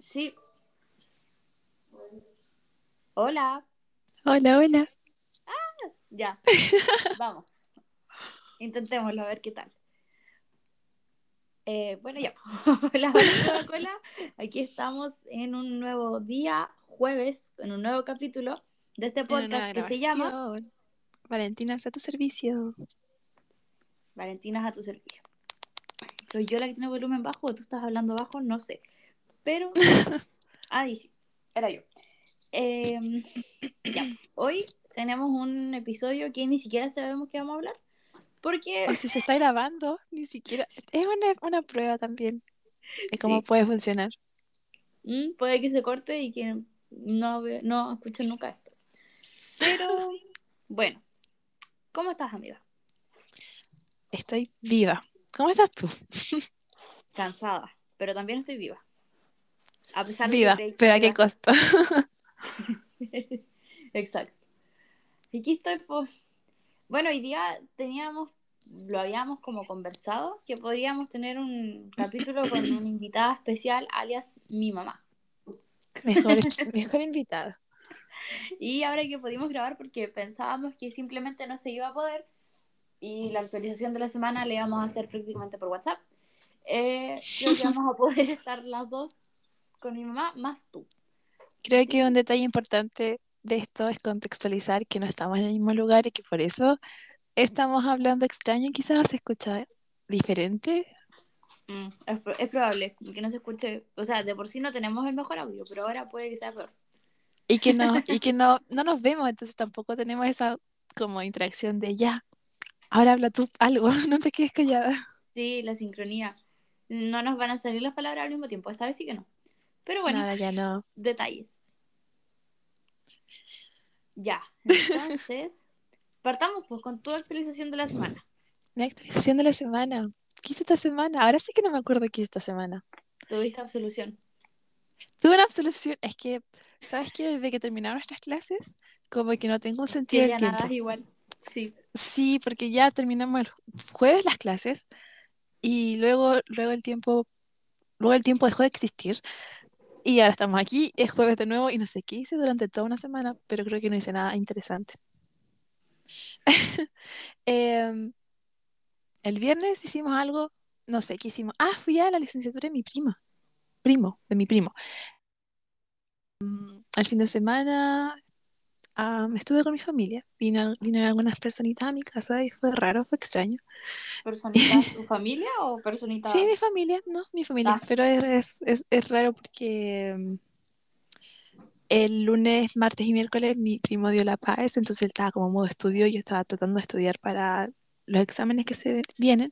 Sí. Hola. Hola, hola. Ya. Vamos. Intentémoslo a ver qué tal. Eh, bueno, ya. Hola, hola, hola. Aquí estamos en un nuevo día, jueves, en un nuevo capítulo de este podcast que se llama grabación. Valentina, está a tu servicio. Valentinas a tu servicio. ¿Soy yo la que tiene volumen bajo o tú estás hablando bajo? No sé. Pero. Ahí sí, era yo. Em, ya, hoy tenemos un episodio que ni siquiera sabemos qué vamos a hablar. Porque. O si se está grabando, ni siquiera. Es una, una prueba también de cómo Sí. puede funcionar. Mm, puede que se corte y que no, ve- no escuchen nunca esto. Pero, bueno. ¿Cómo estás, amiga? Estoy viva. ¿Cómo estás tú? Cansada, pero también estoy viva. A pesar de Viva, que te- pero a qué costo. Exacto. Y aquí estoy, pues. Bueno, hoy día teníamos, lo habíamos como conversado, que podríamos tener un capítulo con una invitada especial, alias mi mamá. Mejor, mejor invitada. Y ahora que pudimos grabar porque pensábamos que simplemente no se iba a poder y la actualización de la semana le íbamos a hacer prácticamente por WhatsApp, eh, creo que vamos a poder estar las dos con mi mamá más tú. Creo que un detalle importante de esto es contextualizar que no estamos en el mismo lugar y que por eso estamos hablando extraño y quizás se escucha diferente. Mm, es, es probable que no se escuche, o sea, de por sí no tenemos el mejor audio, pero ahora puede que sea peor. Y que no, y que no, no nos vemos, entonces tampoco tenemos esa como interacción de ya, ahora habla tú algo, no te quedes callada. Sí, la sincronía. No nos van a salir las palabras al mismo tiempo, esta vez sí que no. Pero bueno, No, ya no. detalles. Ya, entonces, partamos pues con tu actualización de la semana. Mi actualización de la semana. ¿Qué hice esta semana? Ahora sí que no me acuerdo qué hice esta semana. Tuviste absolución. Tuve una absolución, es que, ¿sabes qué? Desde que terminaron nuestras clases, como que no tengo un sentido del tiempo. nada igual. Sí. Sí, porque ya terminamos el jueves las clases y luego, luego el tiempo, luego el tiempo dejó de existir y ahora estamos aquí, es jueves de nuevo y no sé qué hice durante toda una semana, pero creo que no hice nada interesante. Em, el viernes hicimos algo, no sé qué hicimos. Ah, fui a la licenciatura de mi prima, primo, de mi primo. Mm, El fin de semana ah, estuve con mi familia, vino, vinieron algunas personitas a mi casa y fue raro, fue extraño. ¿Personita tu familia o personita? Sí, mi familia, no, mi familia, Ah. pero es, es, es, es raro porque mm, el lunes, martes y miércoles mi primo dio la paz, entonces él estaba como modo estudio y yo estaba tratando de estudiar para los exámenes que se vienen,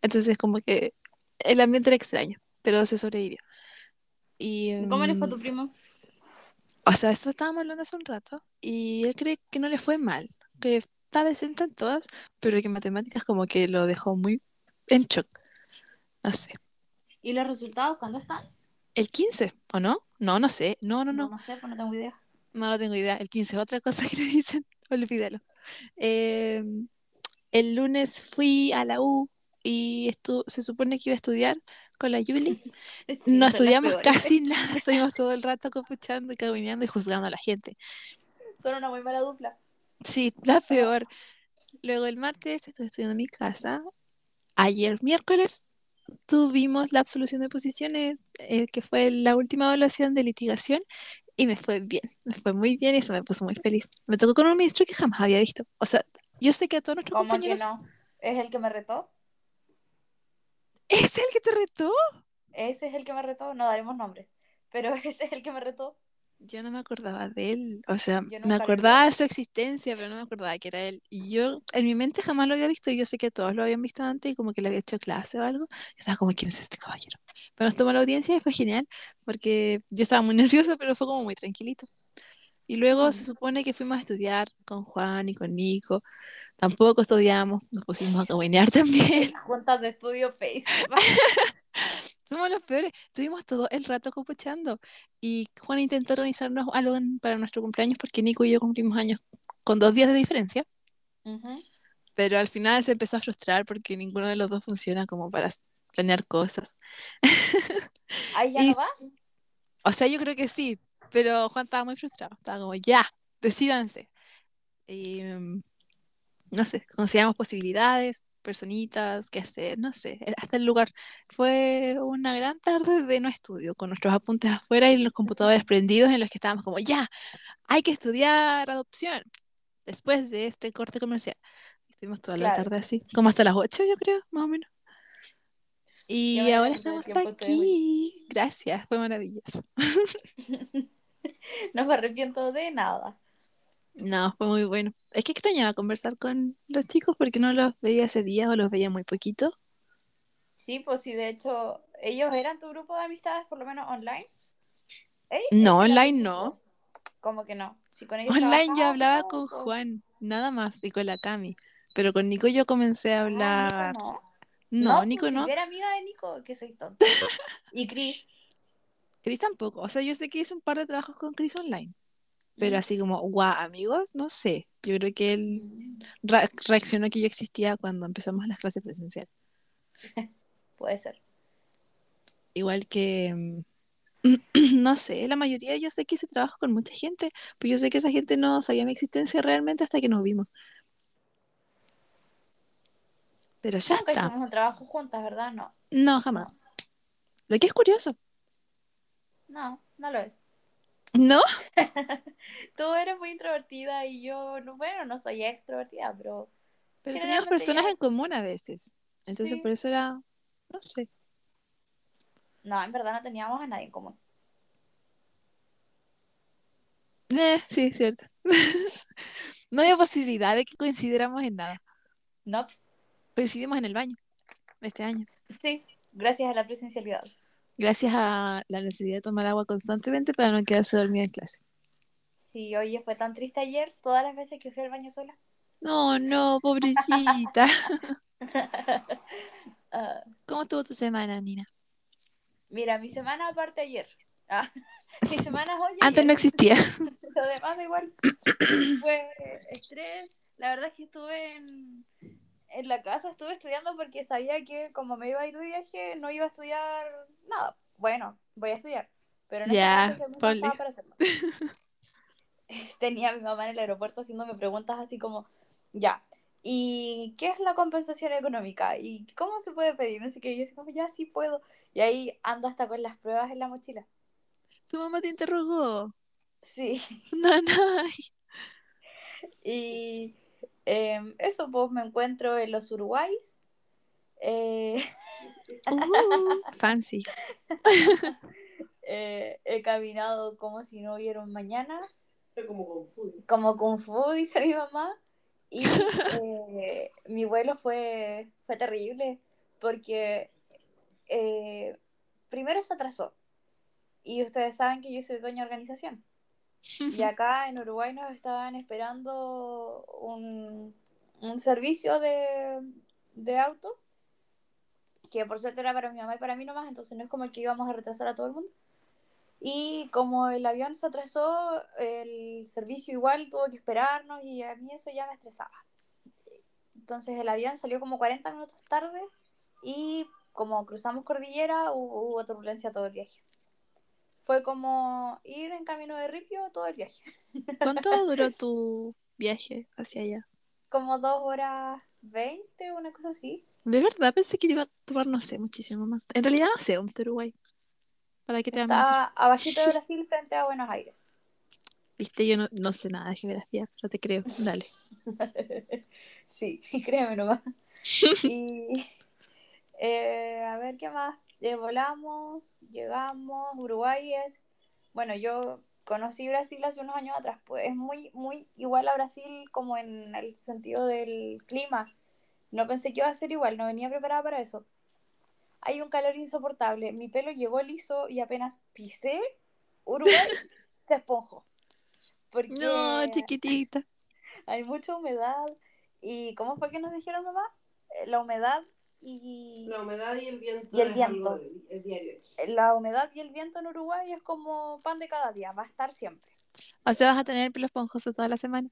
entonces como que el ambiente era extraño, pero se sobrevivió. Y, ¿Cómo le fue a mm, tu primo? o sea, esto estábamos hablando hace un rato y él cree que no le fue mal, que está decente en todas, pero que en matemáticas como que lo dejó muy en shock. No sé. ¿Y los resultados cuándo están? ¿El 15 o no? No, no sé. No, no, No, no. no sé, pues no tengo idea. No lo tengo idea. El 15 es otra cosa que le dicen. Olvídalo. Eh, el lunes fui a la U y estu- se supone que iba a estudiar con la Yuli. Sí, No estudiamos casi nada. Estuvimos todo el rato copuchando y caminando y juzgando a la gente. Son una muy mala dupla. Sí, la peor. Luego el martes estuve estudiando en mi casa. Ayer miércoles tuvimos la absolución de posiciones, eh, que fue la última evaluación de litigación, y me fue bien, me fue muy bien y eso me puso muy feliz. Me tocó con un ministro que jamás había visto. O sea, yo sé que a todos nuestros ¿Cómo que compañeros... no? ¿Es el que me retó? ¿Es el que te retó? Ese es el que me retó. No daremos nombres. Pero ese es el que me retó. Yo no me acordaba de él, o sea, nunca me acordaba de su existencia, pero no me acordaba que era él. Y yo en mi mente jamás lo había visto, y yo sé que todos lo habían visto antes y como que le había hecho clase o algo. Estaba como, ¿quién es este caballero? Pero nos tomó la audiencia y fue genial, porque yo estaba muy nerviosa, pero fue como muy tranquilito. Y luego se Mm. supone que fuimos a estudiar con Juan y con Nico. Tampoco estudiamos, nos pusimos a cabinear también. Juntas de estudio Facebook. Somos los peores. Estuvimos todo el rato copuchando. Y Juan intentó organizarnos algo para nuestro cumpleaños porque Nico y yo cumplimos años con dos días de diferencia. Ujú. Pero al final se empezó a frustrar porque ninguno de los dos funciona como para planear cosas. ¿Ahí ya Y- no vas? O sea, yo creo que sí, pero Juan estaba muy frustrado. Estaba como, ya, decídanse. Y, mm, no sé, consideramos posibilidades, personitas, qué hacer, no sé, eh, hasta el lugar. Fue una gran tarde de no estudio, con nuestros apuntes afuera y los computadores prendidos en los que estábamos como, ya, hay que estudiar adopción después de este corte comercial. Estuvimos toda la tarde así, como hasta las 8 yo creo, más o menos. Y Qué ahora estamos aquí. Gracias, fue maravilloso. No me arrepiento de nada. No, fue muy bueno. Es que extrañaba conversar con los chicos porque no los veía hace días o los veía muy poquito. Sí, pues sí, de hecho, ellos eran tu grupo de amistades, por lo menos online. No, ¿Ese era tu online no. ¿Cómo que no? Si con ellos Online yo hablaba con eso. Juan, nada más, y con la Cami. Pero con Nico yo comencé a Ah, hablar. No. No, pues, Nico si no. yo era amiga de Nico, que soy tonta. Y Chris. Chris tampoco. O sea, yo sé que hice un par de trabajos con Chris online. Pero así como, guau, amigos, no sé. Yo creo que él reaccionó que yo existía cuando empezamos las clases presenciales. Puede ser. Igual que, mm, no sé, la mayoría yo sé que hice trabajo con mucha gente, pues yo sé que esa gente no sabía mi existencia realmente hasta que nos vimos. Pero ya Nunca está. hicimos un trabajo juntas, ¿verdad? No. No, jamás. Lo que es curioso. No, no lo es. ¿No? Tú eres muy introvertida y yo, no, bueno, no soy extrovertida, pero Pero teníamos personas yo- en común a veces. Entonces Sí. por eso era, no sé. no, en verdad no teníamos a nadie en común. Eh, sí, es cierto. No había posibilidad de que coincidiéramos en nada. No, Coincidimos en el baño este año. sí, gracias a la presencialidad. Gracias a la necesidad de tomar agua constantemente para no quedarse dormida en clase. Sí, oye, fue tan triste ayer, todas las veces que fui al baño sola. No, no, pobrecita. Ah, ¿Cómo estuvo tu semana, Nina? mira, mi semana aparte ayer. Ah, mi semana hoy. Antes ayer. no existía. Lo demás da igual. Fue estrés. La verdad es que estuve en, en la casa, estuve estudiando porque sabía que como me iba a ir de viaje, no iba a estudiar nada. Bueno, voy a estudiar. Pero ponle. faltaba para hacerlo. Tenía a mi mamá en el aeropuerto haciéndome preguntas así como, ya, ¿y qué es la compensación económica? ¿Y cómo se puede pedir? No sé qué. Y yo así como, ya, sí puedo. Y ahí ando hasta con las pruebas en la mochila. Tu mamá te interrogó. Sí. No, no. Y em, eso, pues me encuentro en los Uruguays. Eh, Uh, fancy. eh, he caminado como si no hubiera un mañana, como con food. como Kung Fu, dice mi mamá. Y eh, mi vuelo fue, fue terrible porque eh, primero se atrasó. Y ustedes saben que yo soy dueña de organización. Y acá en Uruguay nos estaban esperando un, un servicio de, de auto, que por suerte era para mi mamá y para mí nomás, entonces no es como que íbamos a retrasar a todo el mundo. Y como el avión se atrasó, el servicio igual tuvo que esperarnos y a mí eso ya me estresaba. Entonces el avión salió como 40 minutos tarde y como cruzamos cordillera hubo, hubo turbulencia todo el viaje. Fue como ir en camino de ripio todo el viaje. ¿Cuánto duró tu viaje hacia allá? Como dos horas veinte, una cosa así. De verdad, pensé que iba a tomar, no sé, muchísimo más. En realidad no sé dónde está Uruguay. ¿Para qué te? Está abajito de Brasil frente a Buenos Aires. Viste, yo no, no sé nada de geografía, pero te creo. Dale. sí, créeme nomás. Y eh, a ver qué más. Eh, volamos, llegamos, Uruguay es, bueno, yo conocí Brasil hace unos años atrás, pues es muy, muy igual a Brasil como en el sentido del clima. No pensé que iba a ser igual, no venía preparada para eso. Hay un calor insoportable, mi pelo llegó liso y apenas pisé Uruguay, se esponjó. Porque No, chiquitita. hay mucha humedad. ¿Y cómo fue que nos dijeron, mamá? Eh, La humedad y La humedad y el viento. Y el viento. algo de- el diario. la humedad y el viento en Uruguay es como pan de cada día, va a estar siempre. O sea, vas a tener el pelo esponjoso toda la semana.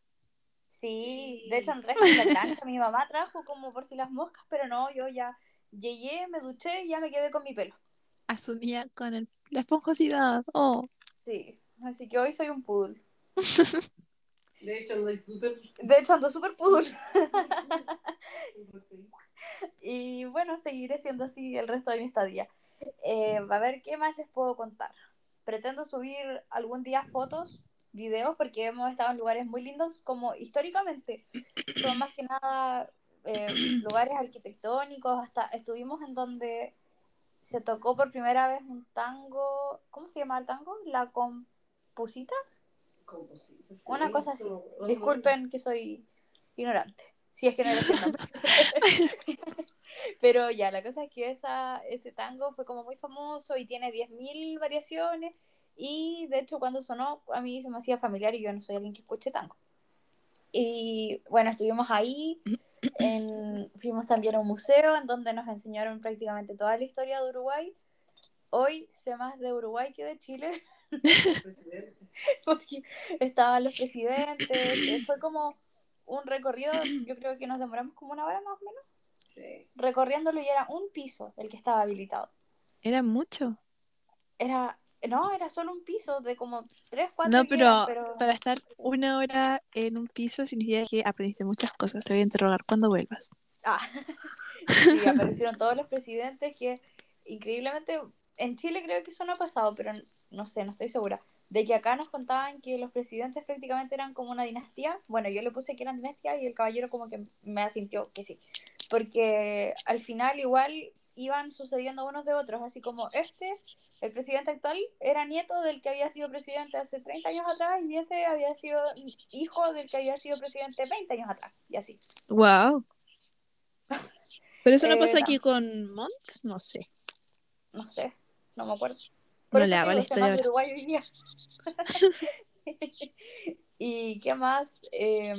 Sí, de hecho la plancha, mi mamá trajo como por si las moscas, pero no, yo ya llegué, me duché y ya me quedé con mi pelo. asumía con el- la esponjosidad. Oh. Sí, así que hoy soy un poodle. De hecho, ando súper. De hecho, ando súper poodle. Y bueno, seguiré siendo así el resto de mi estadía. Eh, a ver, ¿qué más les puedo contar? Pretendo subir algún día fotos, videos, porque hemos estado en lugares muy lindos, como históricamente. Son más que nada eh, lugares arquitectónicos. Hasta estuvimos en donde se tocó por primera vez un tango. ¿Cómo se llama el tango? ¿La compusita? composita, sí, Una cosa así. Disculpen que soy ignorante. Si es que no ese nombre. Pero ya, la cosa es que esa, ese tango fue como muy famoso y tiene 10.000 variaciones. Y de hecho, cuando sonó, a mí se me hacía familiar y yo no soy alguien que escuche tango. Y bueno, estuvimos ahí. en- fuimos también a un museo en donde nos enseñaron prácticamente toda la historia de Uruguay. Hoy sé más de Uruguay que de Chile porque estaban los presidentes, eh, fue como un recorrido, yo creo que nos demoramos como una hora más o menos, Sí. recorriéndolo y era un piso el que estaba habilitado. Era mucho. Era, no, era solo un piso de como tres, cuatro No, que pero, eran, pero para estar una hora en un piso significa que aprendiste muchas cosas. Te voy a interrogar cuando vuelvas. Ah, sí, aparecieron todos los presidentes que increíblemente en Chile creo que eso no ha pasado, pero no sé, no estoy segura. De que acá nos contaban que los presidentes prácticamente eran como una dinastía. Bueno, yo le puse que eran dinastía y el caballero como que me asintió que sí. Porque al final igual iban sucediendo unos de otros, así como este, el presidente actual, era nieto del que había sido presidente hace 30 años atrás y ese había sido hijo del que había sido presidente 20 años atrás, y así. Wow. Pero eso no Eh, pasa no. aquí con Mont, no sé. no sé, no me acuerdo. No eso le hago la historia de. Uruguay hoy día. y qué más, Eh,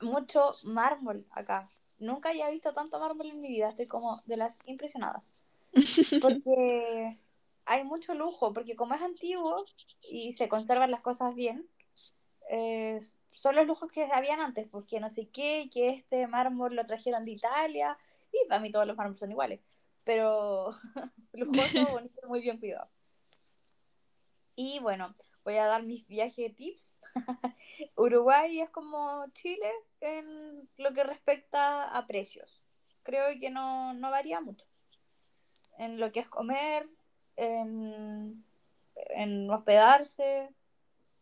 mucho mármol acá. Nunca había visto tanto mármol en mi vida, estoy como de las impresionadas. Porque hay mucho lujo, porque como es antiguo y se conservan las cosas bien, eh, son los lujos que habían antes, porque no sé qué, que este mármol lo trajeron de Italia, y para mí todos los mármoles son iguales, pero lujoso, bonito, muy bien cuidado. Y bueno, voy a dar mis viajes tips. Uruguay es como Chile en lo que respecta a precios. Creo que no, no varía mucho. En lo que es comer, en, en hospedarse,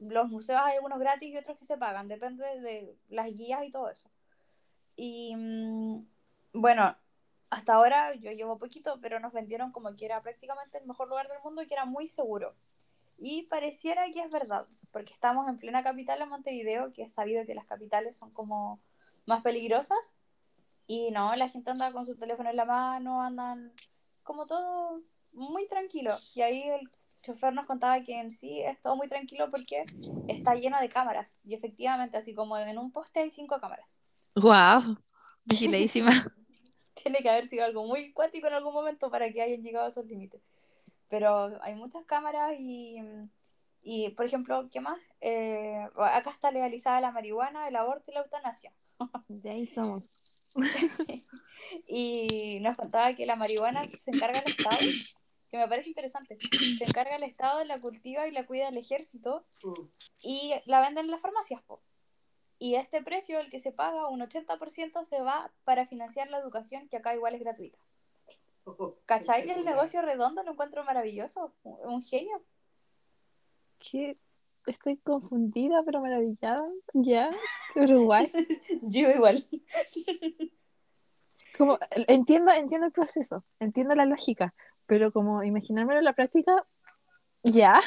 los museos hay algunos gratis y otros que se pagan, depende de las guías y todo eso. Y mm, bueno, hasta ahora yo llevo poquito, pero nos vendieron como que era prácticamente el mejor lugar del mundo y que era muy seguro. Y pareciera que es verdad, porque estamos en plena capital, en Montevideo, que es sabido que las capitales son como más peligrosas. Y no, la gente anda con su teléfono en la mano, andan como todo muy tranquilo. Y ahí el chofer nos contaba que en sí es todo muy tranquilo porque está lleno de cámaras. Y efectivamente, así como en un poste hay cinco cámaras. Wow. Vigiladísima. Tiene que haber sido algo muy cuático en algún momento para que hayan llegado a esos límites. Pero hay muchas cámaras y, y por ejemplo, ¿qué más? Eh, acá está legalizada la marihuana, el aborto y la eutanasia. De ahí somos. y nos contaba que la marihuana se encarga el Estado, que me parece interesante. Se encarga el Estado, la cultiva y la cuida el ejército Mm. y la venden en las farmacias. po. Y este precio, el que se paga, un 80% se va para financiar la educación, que acá igual es gratuita. ¿Cachai? El negocio redondo lo encuentro maravilloso, un genio. ¿Qué? Estoy confundida, pero maravillada. Ya. Uruguay. Yo igual. Como, entiendo, entiendo el proceso, entiendo la lógica, pero como imaginármelo en la práctica, ya.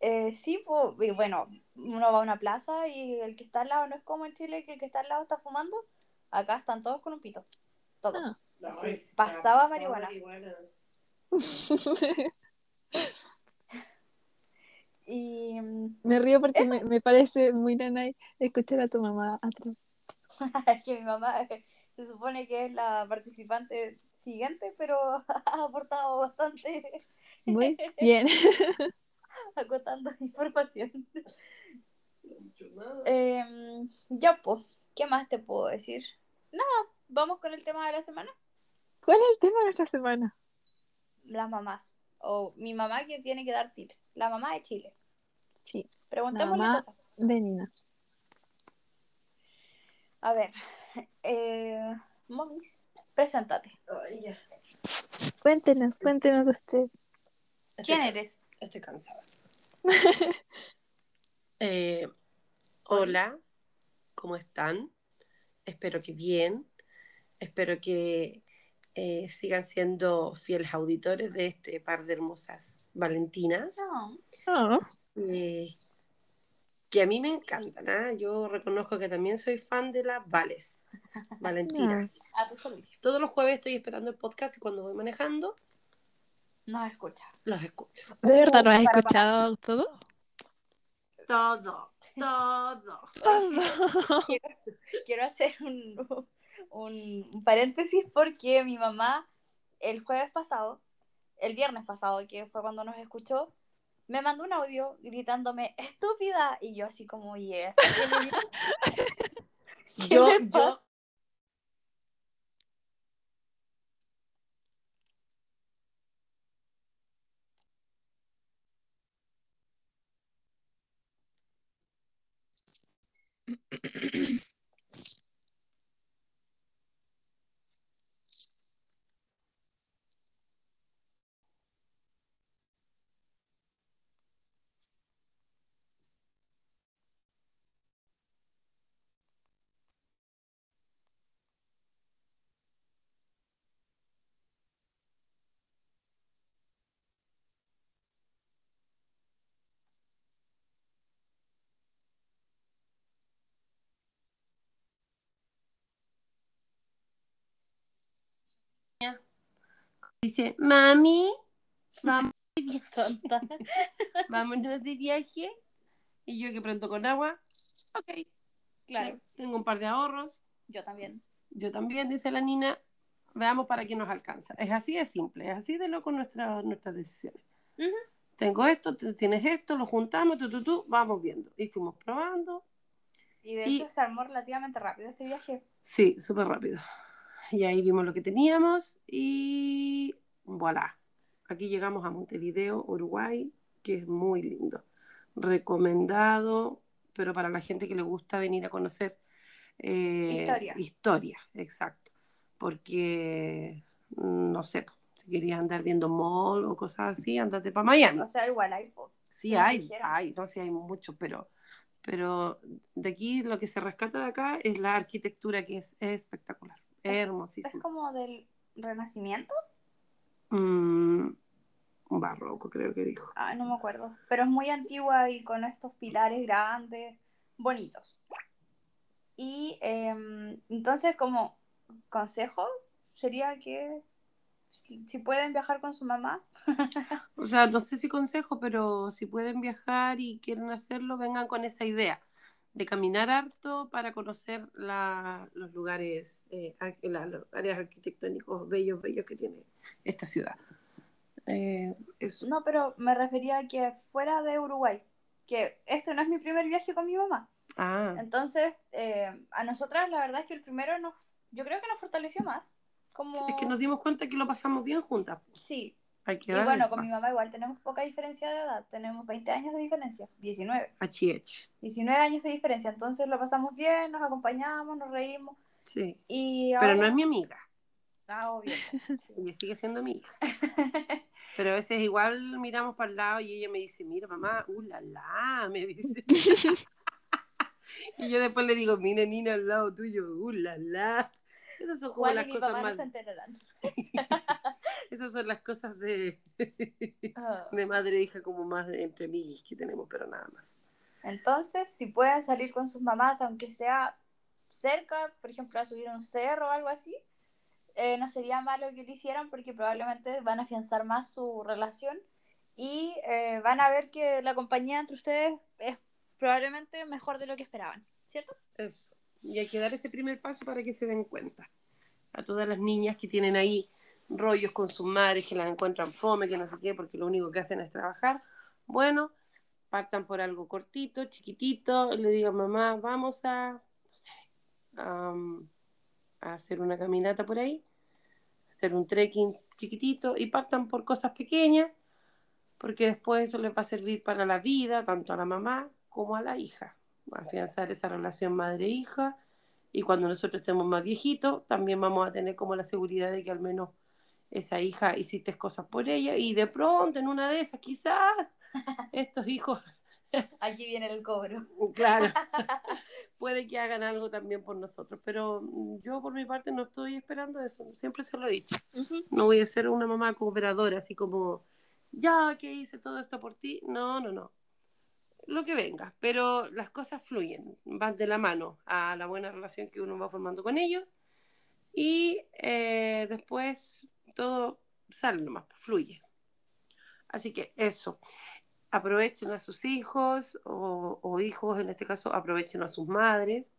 Eh, sí, pues, y bueno, uno va a una plaza y el que está al lado no es como en Chile, que el que está al lado está fumando. Acá están todos con un pito. Todos. Ah. No, Sí, está pasaba marihuana. Y mm, Me río porque me, me parece muy nanay escuchar a tu mamá atrás. es que mi mamá eh, se supone que es la participante siguiente, pero ha aportado bastante Muy bien. acotando información. Em, ya, pues, ¿qué más te puedo decir? Nada, vamos con el tema de la semana. ¿Cuál es el tema de nuestra semana? las mamás. O mi mamá que tiene que dar tips. La mamá de Chile. Sí. La Preguntémosle mamá cosas. de Nina. A ver. Eh, momis, preséntate. Ya. Cuéntenos, cuéntenos de usted. ¿Quién Estoy- eres? Estoy cansada. Eh, hola, ¿cómo están? Espero que bien. Espero que eh, sigan siendo fieles auditores de este par de hermosas Valentinas. No. Oh, eh, que a mí me encantan. ¿ah? Yo reconozco que también soy fan de las Vales, Valentinas. A tu servicio. Todos los jueves estoy esperando el podcast y cuando voy manejando No escucha. los escucho. ¿De verdad no has escuchado todo? Todo, todo. quiero, quiero hacer un, un, paréntesis porque mi mamá el jueves pasado, el viernes pasado, que fue cuando nos escuchó, me mandó un audio gritándome estúpida y yo así como yeah. ¿Qué Yo, yo, pasa? Dice, mami, vamos, vámonos de viaje. Y yo que pronto con agua, ok, Claro, tengo un par de ahorros. yo también. Yo también, dice la Nina, veamos para qué nos alcanza. Es así de simple, es así de loco nuestra, nuestras decisiones. Tengo esto, tienes esto, lo juntamos, tú, tú, tú, vamos viendo. Y fuimos probando. Y de Y- hecho se armó relativamente rápido este viaje. Sí, súper rápido. Y ahí vimos lo que teníamos y voilà. Aquí llegamos a Montevideo, Uruguay, que es muy lindo. Recomendado, pero para la gente que le gusta venir a conocer eh, Historia. historia, exacto. Porque, no sé, si querías andar viendo mall o cosas así, andate para Miami. O sea, igual hay. Sí, hay, hay, no sé, hay mucho, pero, pero de aquí lo que se rescata de acá es la arquitectura que es, espectacular, Es hermosísima. como del renacimiento. Mm, barroco, creo que dijo. Ah, no me acuerdo. Pero es muy antigua y con estos pilares grandes, bonitos. Y em, entonces, como consejo, sería que si, si pueden viajar con su mamá, O sea, no sé si consejo, pero si pueden viajar y quieren hacerlo, vengan con esa idea de caminar harto para conocer la- los lugares, eh, la- los áreas arquitectónicos bellos, bellos que tiene esta ciudad. Eh, eso. no, pero me refería a que fuera de Uruguay, que este no es mi primer viaje con mi mamá. Ah, Entonces, eh, a nosotras la verdad es que el primero nos, yo creo que nos fortaleció más. Como... es que nos dimos cuenta que lo pasamos bien juntas. Sí, Hay que y bueno, con mi mamá igual tenemos poca diferencia de edad, tenemos 20 años de diferencia, 19. Achiech. 19 años de diferencia, entonces lo pasamos bien, nos acompañamos, nos reímos Sí. y Pero no es mi amiga. Ah, obvio. Ella sigue siendo mi hija. Pero a veces igual miramos para el lado y ella me dice, mira mamá, uh la la, me dice. y yo después le digo, mira Nina al lado tuyo, uh la la. Esas son como Juan y las mi cosas papá no más, se enterarán. esas son las cosas de, Ah. de madre e hija como más de entre amiguis que tenemos, pero nada más. Entonces, si pueden salir con sus mamás, aunque sea cerca, por ejemplo, a subir un cerro o algo así, eh, no sería malo que lo hicieran porque probablemente van a afianzar más su relación y eh, van a ver que la compañía entre ustedes es probablemente mejor de lo que esperaban, ¿cierto? Eso. Y hay que dar ese primer paso para que se den cuenta. A todas las niñas que tienen ahí rollos con sus madres, que las encuentran fome, que no sé qué, porque lo único que hacen es trabajar. Bueno, partan por algo cortito, chiquitito, y le digan, mamá, vamos a, no sé, am, a hacer una caminata por ahí, hacer un trekking chiquititos y partan por cosas pequeñas, porque después eso les va a servir para la vida, tanto a la mamá como a la hija. Va a afianzar esa relación madre-hija y cuando nosotros estemos más viejitos, también vamos a tener como la seguridad de que al menos esa hija hiciste cosas por ella y de pronto en una de esas quizás estos hijos Aquí viene el cobro. Claro. Puede que hagan algo también por nosotros, pero mm, yo por mi parte no estoy esperando eso, siempre se lo he dicho. No voy a ser una mamá cooperadora, así como, ya que hice todo esto por ti. No, no, no. Lo que venga, pero las cosas fluyen, van de la mano a la buena relación que uno va formando con ellos y eh, después todo sale nomás, fluye. Así que eso aprovechen a sus hijos o, hijos, en este caso, aprovechen a sus madres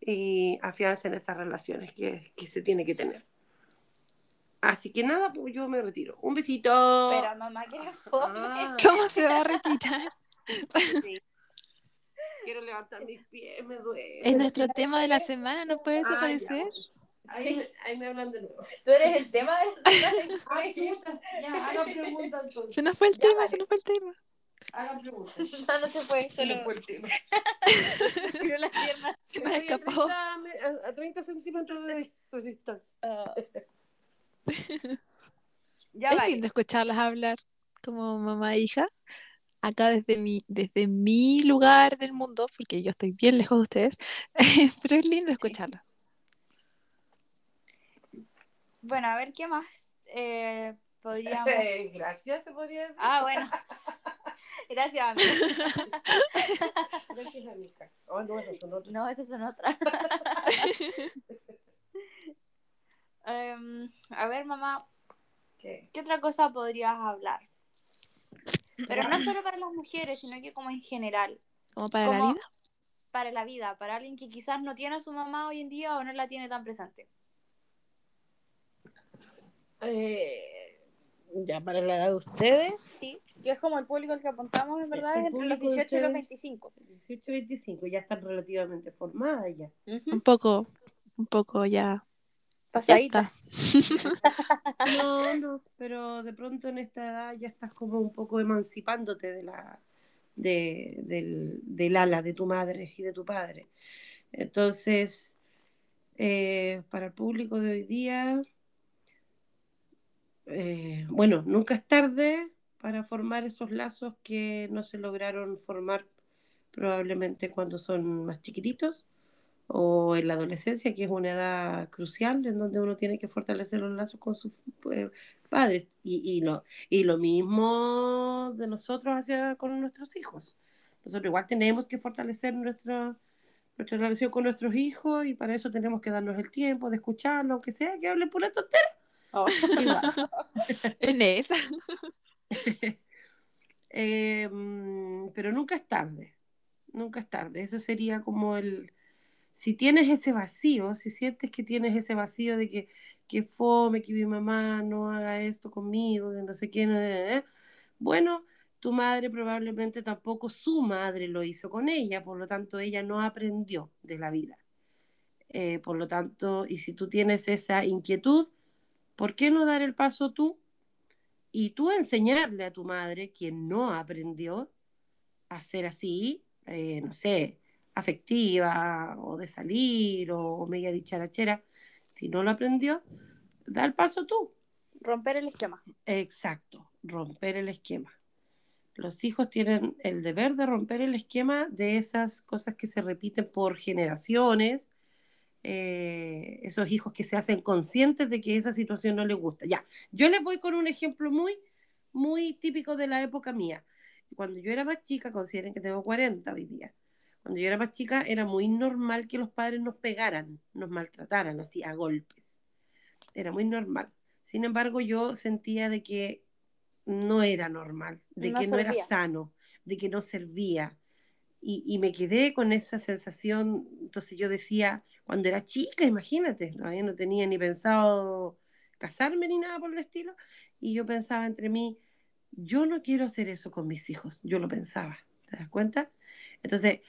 y afiancen esas relaciones que, se tiene que tener. Así que nada, pues yo me retiro. Un besito. Pero mamá, que ah. ¿Cómo se va a retirar? Quiero levantar mis pies, me duele. Es nuestro tema de la semana, ¿no puede desaparecer? Ahí, ahí, me hablan de nuevo. Tú eres el tema de Ay, Ya, hagan preguntas entonces. Se nos fue el tema, se nos fue el tema. Hagan preguntas. No, no se fue, solo fue el tema. Las piernas. Nos escapó. A 30 centímetros de distancia. Ah. ya es lindo escucharlas hablar como mamá e hija. Acá desde mi, desde mi lugar en el mundo, porque yo estoy bien lejos de ustedes, pero es lindo escucharlas. Bueno, a ver qué más eh, podríamos. Gracias, se podría decir. Ah, bueno. Gracias, amiga. Gracias, amiga. Oh, no, esas son otras. No, esas son otras. um, a ver, mamá. ¿Qué? ¿Qué otra cosa podrías hablar? Pero no solo para las mujeres, sino que como en general. ¿Como para la vida? Para la vida, para alguien que quizás no tiene a su mamá hoy en día o no la tiene tan presente. Eh, ya para la edad de ustedes. Sí, que es como el público al que apuntamos, en verdad, es entre los 18 y los 25. 18 y 25, ya están relativamente formadas ya. Un poco, un poco ya. Pasadita. no, no, pero de pronto en esta edad ya estás como un poco emancipándote de la de, del, del ala de tu madre y de tu padre. Entonces, eh, para el público de hoy día, eh, bueno, nunca es tarde para formar esos lazos que no se lograron formar probablemente cuando son más chiquititos o en la adolescencia, que es una edad crucial en donde uno tiene que fortalecer los lazos con sus eh, padres. Y, y, no, y lo mismo de nosotros hacia con nuestros hijos. Nosotros igual tenemos que fortalecer nuestra, nuestra relación con nuestros hijos y para eso tenemos que darnos el tiempo de escucharlo, aunque sea que hablen por la tontera Oh, en esa. Em, pero nunca es tarde. Nunca es tarde. Eso sería como el. Si tienes ese vacío, si sientes que tienes ese vacío de que, que fome, que mi mamá no haga esto conmigo, de no sé quién, ¿eh? bueno, tu madre probablemente tampoco su madre lo hizo con ella, por lo tanto ella no aprendió de la vida. Eh, por lo tanto, y si tú tienes esa inquietud, ¿Por qué no dar el paso tú y tú enseñarle a tu madre, quien no aprendió a ser así, eh, no sé, afectiva o de salir o media dicharachera, si no lo aprendió, da el paso tú. Romper el esquema. Exacto, romper el esquema. Los hijos tienen el deber de romper el esquema de esas cosas que se repiten por generaciones eh, esos hijos que se hacen conscientes de que esa situación no les gusta. Ya, yo les voy con un ejemplo muy, muy típico de la época mía. Cuando yo era más chica, consideren que tengo 40 hoy día, cuando yo era más chica era muy normal que los padres nos pegaran, nos maltrataran así a golpes. Era muy normal. Sin embargo, yo sentía de que no era normal, de que no era sano, de que no servía. Y, y, me quedé con esa sensación, entonces yo decía, cuando era chica, imagínate, todavía no tenía ni pensado casarme ni nada por el estilo, y yo pensaba entre mí, yo no quiero hacer eso con mis hijos, yo lo pensaba, ¿te das cuenta? Entonces,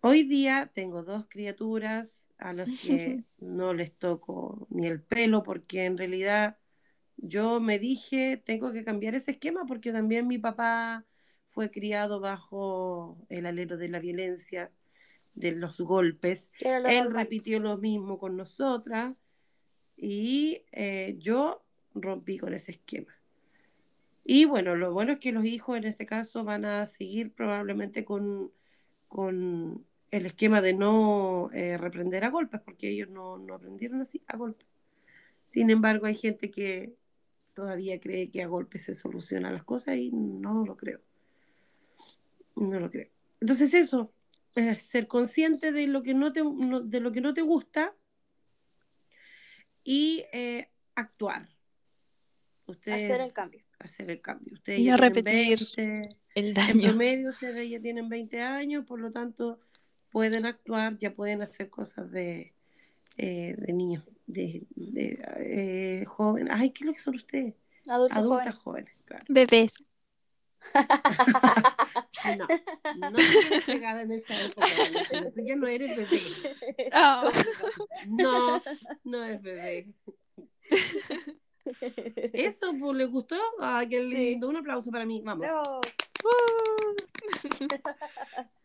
hoy día tengo dos criaturas a las que no les toco ni el pelo porque en realidad yo me dije, tengo que cambiar ese esquema porque también mi papá fue criado bajo el alero de la violencia, de los golpes. Él repitió lo mismo con nosotras y eh, yo rompí con ese esquema. Y bueno, lo bueno es que los hijos en este caso van a seguir probablemente con, con el esquema de no eh, reprender a golpes, porque ellos no, no aprendieron así, a golpes. Sin embargo, hay gente que todavía cree que a golpes se solucionan las cosas y no lo creo. No lo creo. Entonces eso, es ser consciente de lo que no te, de lo que no te gusta y eh, actuar. hacer el cambio. Hacer el cambio. Ustedes y no repetir el daño. En promedio ustedes ya tienen 20 años, por lo tanto pueden actuar, ya pueden hacer cosas de, eh, de niños, de, de eh, jóvenes. Ay, ¿qué es lo que son ustedes? Adultos Adultas jóvenes. claro. Bebés. No, no eres pegada en esa época. Tú ya no eres bebé. Oh. No, no es bebé. Eso, pues, ¿le gustó? Ay, qué lindo. Sí. Un aplauso para mí. Vamos. No.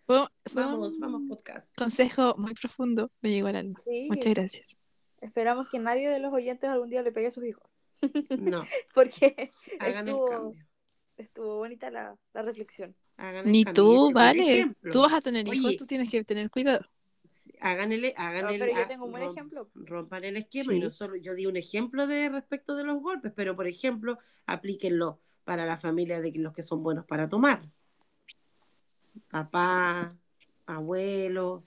Fue, fue Vamos, un vamos, podcast. consejo muy profundo. Me llegó al alma. Sí. Muchas gracias. Esperamos que nadie de los oyentes algún día le pegue a sus hijos. No, Porque hagan el estuvo, cambio. Estuvo bonita la, la reflexión. Hagan Ni tú, vale. Tú vas a tener hijos, Oye. tú tienes que tener cuidado. El, hagan No, pero yo tengo un buen ejemplo. Rompan el esquema y no solo, yo di un ejemplo de respecto de los golpes, pero por ejemplo, aplíquenlo para la familia de los que son buenos para tomar. Papá, abuelo,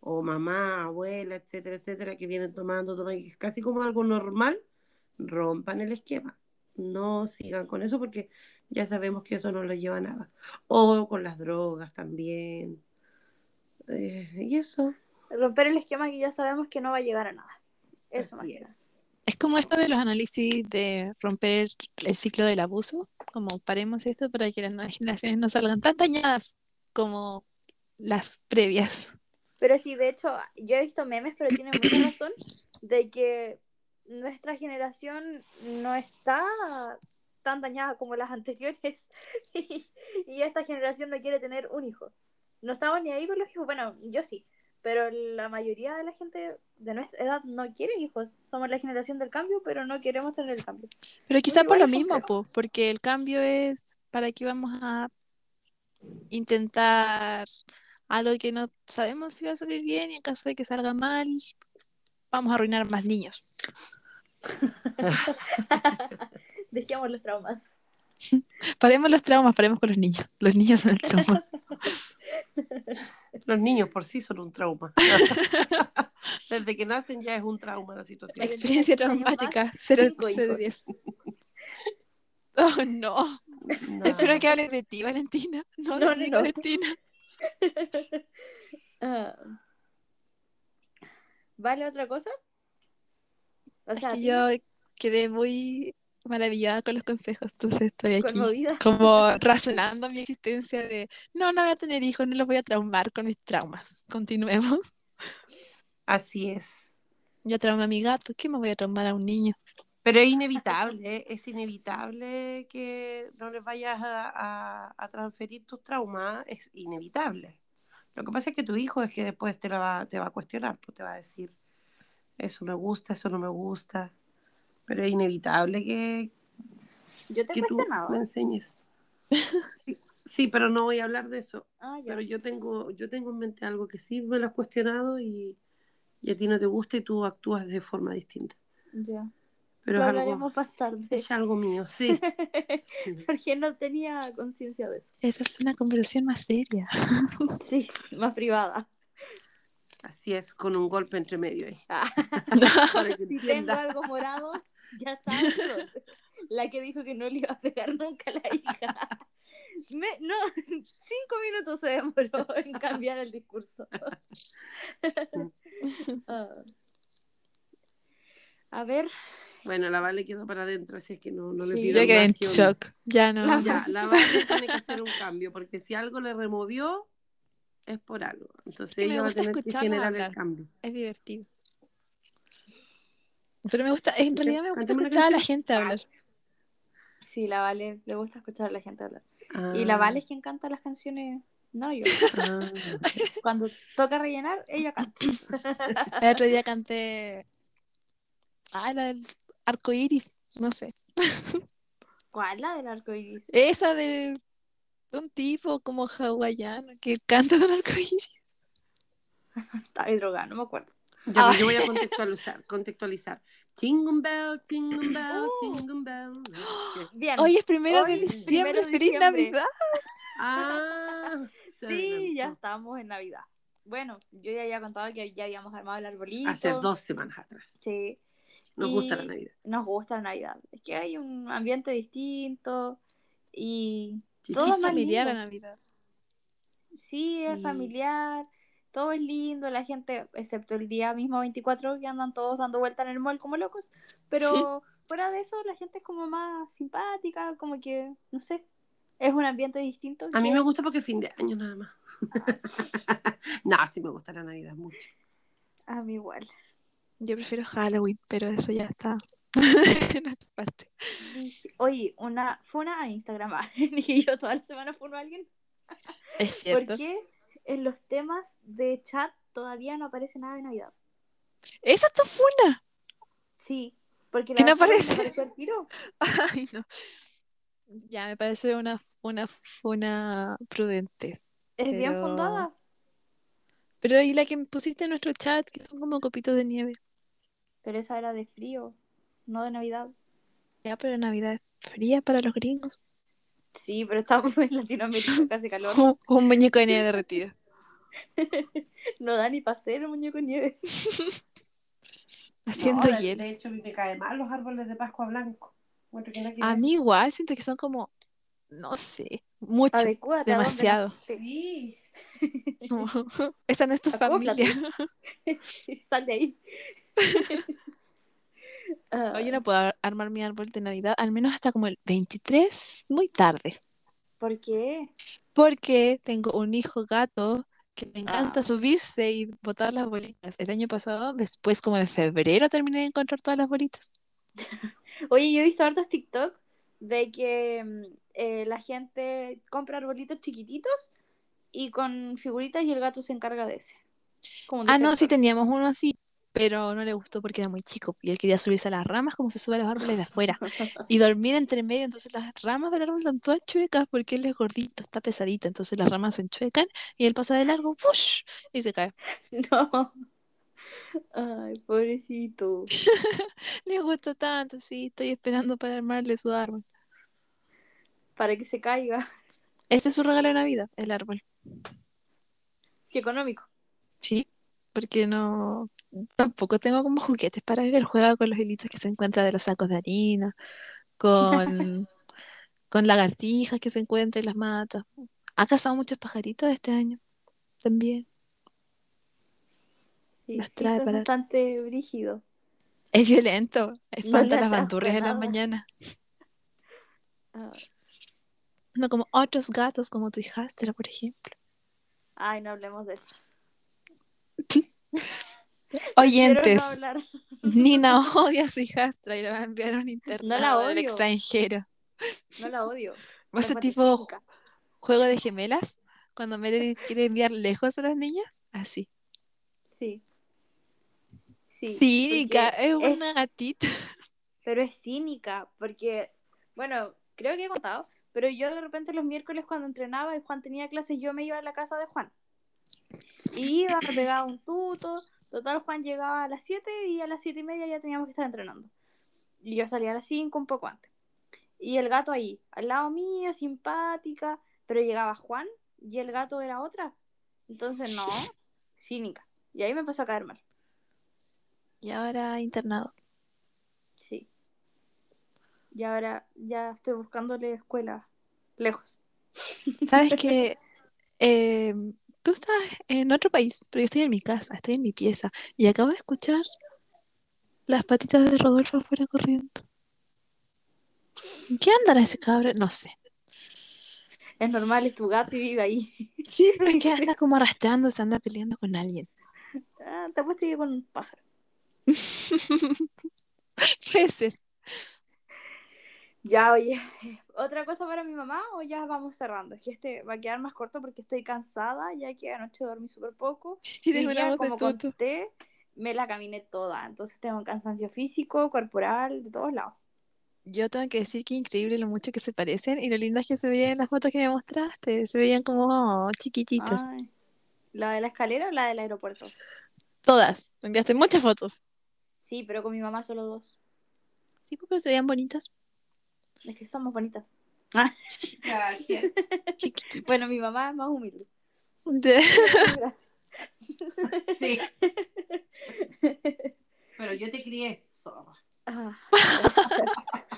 o mamá, abuela, etcétera, etcétera, que vienen tomando, es casi como algo normal, rompan el esquema. No sigan con eso porque ya sabemos que eso no lo lleva a nada. O con las drogas también. Eh, y eso. Romper el esquema que ya sabemos que no va a llegar a nada. Eso más es. Es como esto de los análisis de romper el ciclo del abuso, como paremos esto para que las nuevas generaciones no salgan tan dañadas como las previas. Pero sí, de hecho, yo he visto memes, pero tienen mucha razón, de que nuestra generación no está tan dañada como las anteriores y, y esta generación no quiere tener un hijo. No estamos ni ahí con los hijos, bueno, yo sí, pero la mayoría de la gente de nuestra edad no quiere hijos. Somos la generación del cambio, pero no queremos tener el cambio. Pero quizá por lo mismo, po, porque el cambio es para que vamos a intentar algo que no sabemos si va a salir bien y en caso de que salga mal, vamos a arruinar más niños. Dejemos los traumas. Paremos los traumas, paremos con los niños. Los niños son el trauma. Los niños por sí son un trauma. Desde que nacen ya es un trauma la situación. Ex- Experiencia traumática, 0 cinco de hijos. 10. Oh, no. No. Espero que hables de ti, Valentina. No, No, no. Valentina. Ah. ¿Vale otra cosa? O Es que yo quedé muy maravillada con los consejos, entonces estoy aquí conmovida. como razonando mi existencia de no, no voy a tener hijos, no los voy a traumar con mis traumas. Continuemos. Así es. Yo traumé a mi gato, ¿qué me voy a traumar a un niño? Pero es inevitable, ¿eh? es inevitable que no les vayas a, a- a transferir tus traumas, es inevitable. Lo que pasa es que tu hijo es que después te, la va, te va a cuestionar, pues te va a decir, eso me gusta, eso no me gusta, pero es inevitable que, Yo te que tú me enseñes. Sí, sí, pero no voy a hablar de eso. Ah. Pero yo tengo, yo tengo en mente algo que sí me lo has cuestionado y, y a ti no te gusta y tú actúas de forma distinta. Ya. Pero Lo es algo, hablaremos más tarde. es algo mío, sí. Porque no tenía conciencia de eso. Esa es una conversación más seria. Sí, más privada. Así es, con un golpe entre medio ahí. Ah, si tengo algo morado, ya sabes. La que dijo que no le iba a pegar nunca a la hija. Me- no, cinco minutos se demoró en cambiar el discurso. Ah. A ver, Bueno, la Vale quedó para adentro, así es que no, no le Sí. pido Yo quedé en shock. Ya no. La- Ya, la Vale tiene que hacer un cambio, porque si algo le removió, es por algo. Entonces que me ella va a gusta tener que escucharla generar hablar. el cambio. Es divertido. Pero me gusta, en realidad me gusta escuchar a la gente hablar. Sí, la Vale le gusta escuchar a la gente hablar. Y la Ah, Vale es quien canta las canciones, no yo. ah. Cuando toca rellenar, ella canta. El otro día canté. Ah, la del arco iris, no sé. ¿Cuál? La del arco iris. Esa de un tipo como hawaiano que canta un arco iris. Estaba drogada, no me acuerdo. Yo voy a contextualizar. contextualizar. Jingle bell, jingle bell, jingle bell. Bien. Hoy es primero Hoy de diciembre, primero de feliz diciembre. Navidad. Ah, Sí, ya estamos en Navidad. Bueno, yo ya había contado que ya habíamos armado el arbolito. Hace dos semanas atrás. Sí, Nos Y- gusta la Navidad. nos gusta la Navidad. Es que hay un ambiente distinto y todo es más familiar a lindo. Navidad. Sí, es Sí. familiar, todo es lindo, la gente, excepto el día mismo 24 que andan todos dando vuelta en el mall como locos, pero fuera de eso la gente es como más simpática, como que, no sé, es un ambiente distinto. A mí que- me gusta porque es fin de año nada más. no, sí me gusta la Navidad mucho. A mí igual. Yo prefiero Halloween, pero eso ya está en otra parte. Oye, una, fue una a Instagram, dije yo toda la semana fue a alguien. Es cierto. ¿Por qué en los temas de chat todavía no aparece nada de Navidad? Esa es tu funa. Sí, porque ¿Qué no aparece? apareció el tiro. Ay, no. Ya me parece una, una funa prudente. Es bien fundada. Pero y la que pusiste en nuestro chat, que son como copitos de nieve. Pero esa era de frío, no de Navidad. Ya, pero Navidad es fría para los gringos. Sí, pero estamos en Latinoamérica, casi calor. Un, un muñeco de nieve derretido. No da ni para hacer un muñeco de nieve. Haciendo No, de- hielo. De hecho, a mí me caen mal los árboles de Pascua blanco. A mí igual, siento que son como, no sé, mucho. Demasiado. Sí. Como, Esa no es tu Acóplate. familia. Sal de ahí. Ah, Hoy yo no puedo ar- armar mi árbol de Navidad, al menos hasta como el 23, muy tarde. ¿Por qué? Porque tengo un hijo gato que le encanta Ah. subirse y botar las bolitas. El año pasado, después como en febrero, terminé de encontrar todas las bolitas. Oye, yo he visto hartos TikTok de que mm, eh, la gente compra arbolitos chiquititos y con figuritas y el gato se encarga de ese. Como Ah, no, sí teníamos uno así, pero no le gustó porque era muy chico y él quería subirse a las ramas como se sube a los árboles de afuera y dormir entre medio, entonces las ramas del árbol están todas chuecas porque él es gordito, está pesadito, entonces las ramas se enchuecan y él pasa de largo, ¡push! y se cae. No. Ay, pobrecito. Le gusta tanto, sí, estoy esperando para armarle su árbol. Para que se caiga. Este es su regalo de Navidad, el árbol. Qué económico. Sí, porque no, tampoco tengo como juguetes para él. Él juega con los hilitos que se encuentra de los sacos de harina, con, con lagartijas que se encuentra y las mata. Ha cazado muchos pajaritos este año también. Sí, Las es bastante brígido. Es violento, espanta le las bandurrias en nada. mañanas. Ah, No como otros gatos, como tu hijastra, por ejemplo. Ay, no hablemos de eso. Oyentes, no. Nina odia a su hijastra y la va a enviar a un internado del odio. extranjero. No la odio. ¿O ese La tipo juego de gemelas? Cuando Meredith quiere enviar lejos a las niñas, así. Sí. Sí. Cínica, es- una gatita. pero es cínica, porque, bueno, creo que he contado, pero yo de repente los miércoles cuando entrenaba y Juan tenía clases, yo me iba a la casa de Juan. Y iba, me pegaba un tuto, total Juan llegaba a las 7 y a las 7 y media ya teníamos que estar entrenando. Y yo salía a las 5 un poco antes. Y el gato ahí, al lado mío, simpática, pero llegaba Juan y el gato era otra. Entonces, no, cínica. Y ahí me empezó a caer mal. Y ahora internado. Sí. Y ahora ya estoy buscándole escuela lejos. ¿Sabes que eh, tú estás en otro país, pero yo estoy en mi casa, estoy en mi pieza y acabo de escuchar las patitas de Rodolfo afuera corriendo. ¿En ¿Qué andará ese cabrón? No sé. Es normal, es tu gato y vive ahí. Sí, pero que anda como arrastrándose, anda peleando con alguien. Ah, te apuesto que con un pájaro. Puede ser. Ya, oye, ¿otra cosa para mi mamá o ya vamos cerrando? Es que este va a quedar más corto porque estoy cansada, ya que anoche dormí súper poco. Tienes una voz de como conté, me la caminé toda, entonces tengo un cansancio físico, corporal, de todos lados. Yo tengo que decir que increíble lo mucho que se parecen y lo lindas que se veían en las fotos que me mostraste. Se veían como oh, chiquititos. Ay, ¿La de la escalera o la del aeropuerto? Todas. Me enviaste muchas fotos. Sí, pero con mi mamá solo dos. Sí, pues, pero se veían bonitas. Es que somos bonitas. Gracias. Chiquititas. Bueno, mi mamá es más humilde. De- Sí. Pero yo te crié zorra. Ah.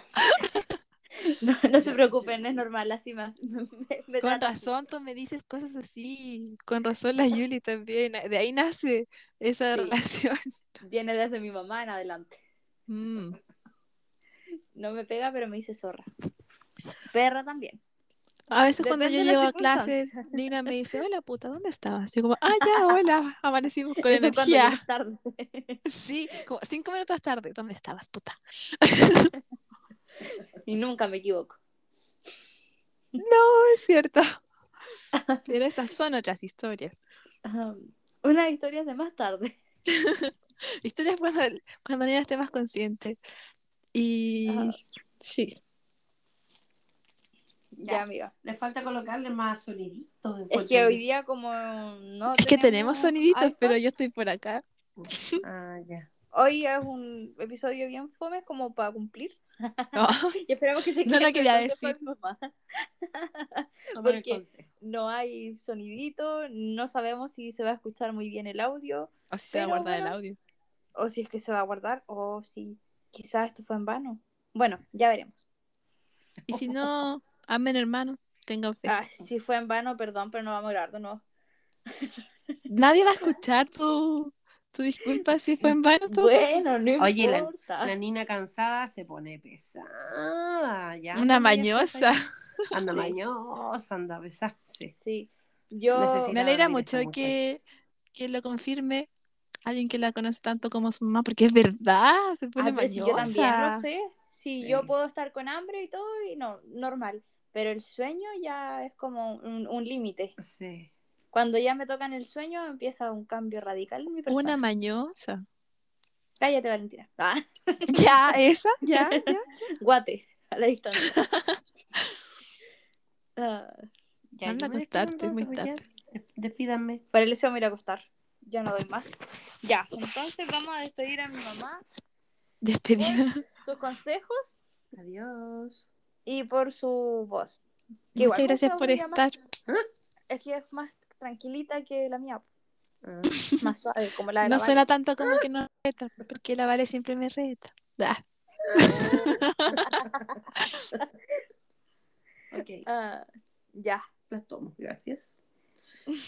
No, no se preocupen, es normal, así más. me- me Con razón tú me dices cosas así. Con razón la Yuli también. De ahí nace esa Sí. relación. Viene desde mi mamá en adelante. Mm. No me pega, pero me dice zorra. Perra también. A veces cuando yo llego a clases. Nina me dice, hola puta, ¿dónde estabas? Yo como, ah, ya, hola, amanecimos con energía. tarde. Sí, como cinco minutos tarde, ¿dónde estabas, puta? y nunca me equivoco. No, es cierto. Pero esas son otras historias. Ajá. Unas historias de más tarde. Historias cuando, cuando Nina esté más consciente. Y Ajá. sí, Ya, amiga. Le falta colocarle más soniditos. Es que hoy día como no es que tenemos soniditos, pero yo estoy por acá. Ah, ya. Hoy es un episodio bien fome como para cumplir. No, Y esperamos que se No lo quede quería decir. Porque-. No hay sonidito, no sabemos si se va a escuchar muy bien el audio o si se va a guardar el audio. o si es que se va a guardar o si quizás esto fue en vano. Bueno, ya veremos. Y si no, amen hermano, tengan fe. Ah, si fue en vano, perdón, pero no vamos a grabar de nuevo. Nadie va a escuchar tu, tu disculpa si fue en vano. Bueno, no Oye, la, importa. la Nina cansada se pone pesada. Ya Una mañosa. Anda Sí. mañosa, anda pesada. Sí. Sí, yo Necesito- Me alegra mucho que, que lo confirme alguien que la conoce tanto como su mamá, porque es verdad, se pone Ah, pero si yo también mañosa. lo sé. Si Sí. yo puedo estar con hambre y todo, y no, normal. Pero el sueño ya es como un, un límite. Sí. Cuando ya me tocan el sueño, empieza un cambio radical en mi persona. Una mañosa. Cállate, Valentina. Ah, Ya, esa, ya, ya. guate, a la distancia. Ah, Ya, Anda a acostarte, muy tarde. Despídanme. para el deseo me ir a acostar. Ya no doy más. Ya, entonces vamos a despedir a mi mamá, Despedida. sus consejos Adiós. y por su voz. Que igual Muchas gracias por estar. Es que es más tranquilita que la mía, Ah, más suave, como la de la No Vale. suena tanto como que no reta, porque la Vale siempre me reta. Ah, ok, Ah, ya, las tomo. Gracias.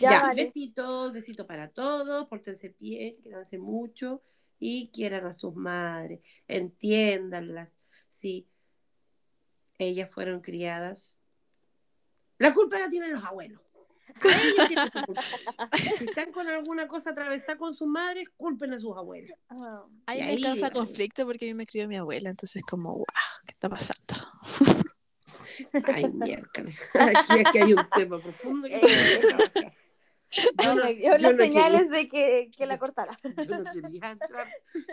Ya, Ya, vale. besitos, besitos para todos, pórtense bien, quédense mucho y quieran a sus madres, entiéndanlas. Si ellas fueron criadas, la culpa la tienen los abuelos. Si están con alguna cosa atravesada con sus madres, culpen a sus abuelos. Ah, A mí Y me ahí, causa conflicto porque a mí me crió mi abuela, entonces como, wow, ¿qué está pasando? Ay, miércoles. Aquí, aquí hay un tema profundo que Eh, trabajar. no no- yo las no señales de que, que la cortara. Yo no quería entrar,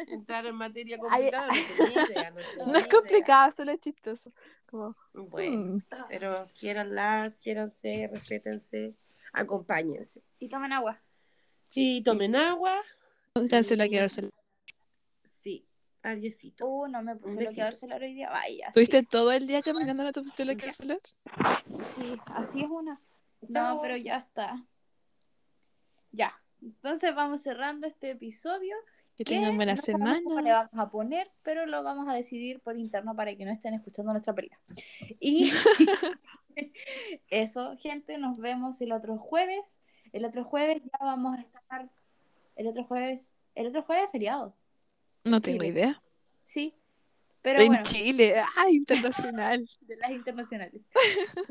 entrar en materia Ay, complicada, no tenía idea, no No es complicado, solo es chistoso. Como, Bueno, mm, pero quieranlas, quiéranse, respétense, acompáñense. Y tomen agua. Sí, tomen agua. cancela quedarse. Sí, adiósito. Uh, no me puse bloqueador solar hoy día. Vaya. ¿Tuviste todo el día caminando no te pusiste celular? Sí, así es una. No, Chao. pero ya está. Ya. Entonces vamos cerrando este episodio. Que tengan buena no sabemos cómo le semana. vamos a poner, pero lo vamos a decidir por interno para que no estén escuchando nuestra pelea. Y eso, gente, nos vemos el otro jueves. El otro jueves ya vamos a estar. El otro jueves. El otro jueves es feriado. No tengo Chile. idea. Sí. Pero en bueno, Chile, ah, internacional. de las internacionales.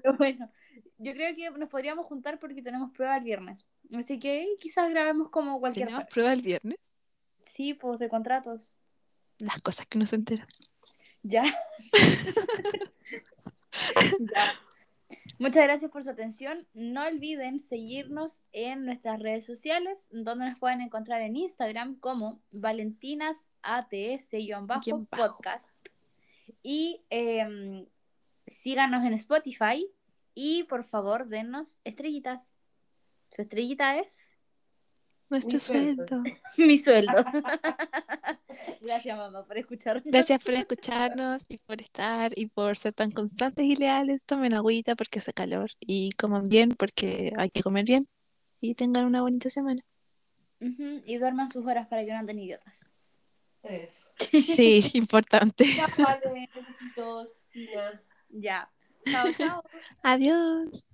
Pero bueno, yo creo que nos podríamos juntar porque tenemos prueba el viernes. Así que quizás grabemos como cualquier ¿Tenemos prueba el viernes? Sí, pues de contratos. Las cosas que no se enteran. Ya. Ya. Muchas gracias por su atención. No olviden seguirnos en nuestras redes sociales, donde nos pueden encontrar en Instagram como valentinasats-podcast. Y em, síganos en Spotify y por favor denos estrellitas. Su estrellita es Nuestro Mi sueldo. sueldo. mi sueldo. Gracias, mamá, por escucharnos. Gracias por escucharnos y por estar y por ser tan constantes y leales. Tomen agüita porque hace calor y coman bien porque hay que comer bien. Y tengan una bonita semana. Ujú, Y duerman sus horas para que no anden idiotas. Eso. Sí, importante. Ya, vale, besitos, Tina. Ya. Chao, chao. Adiós.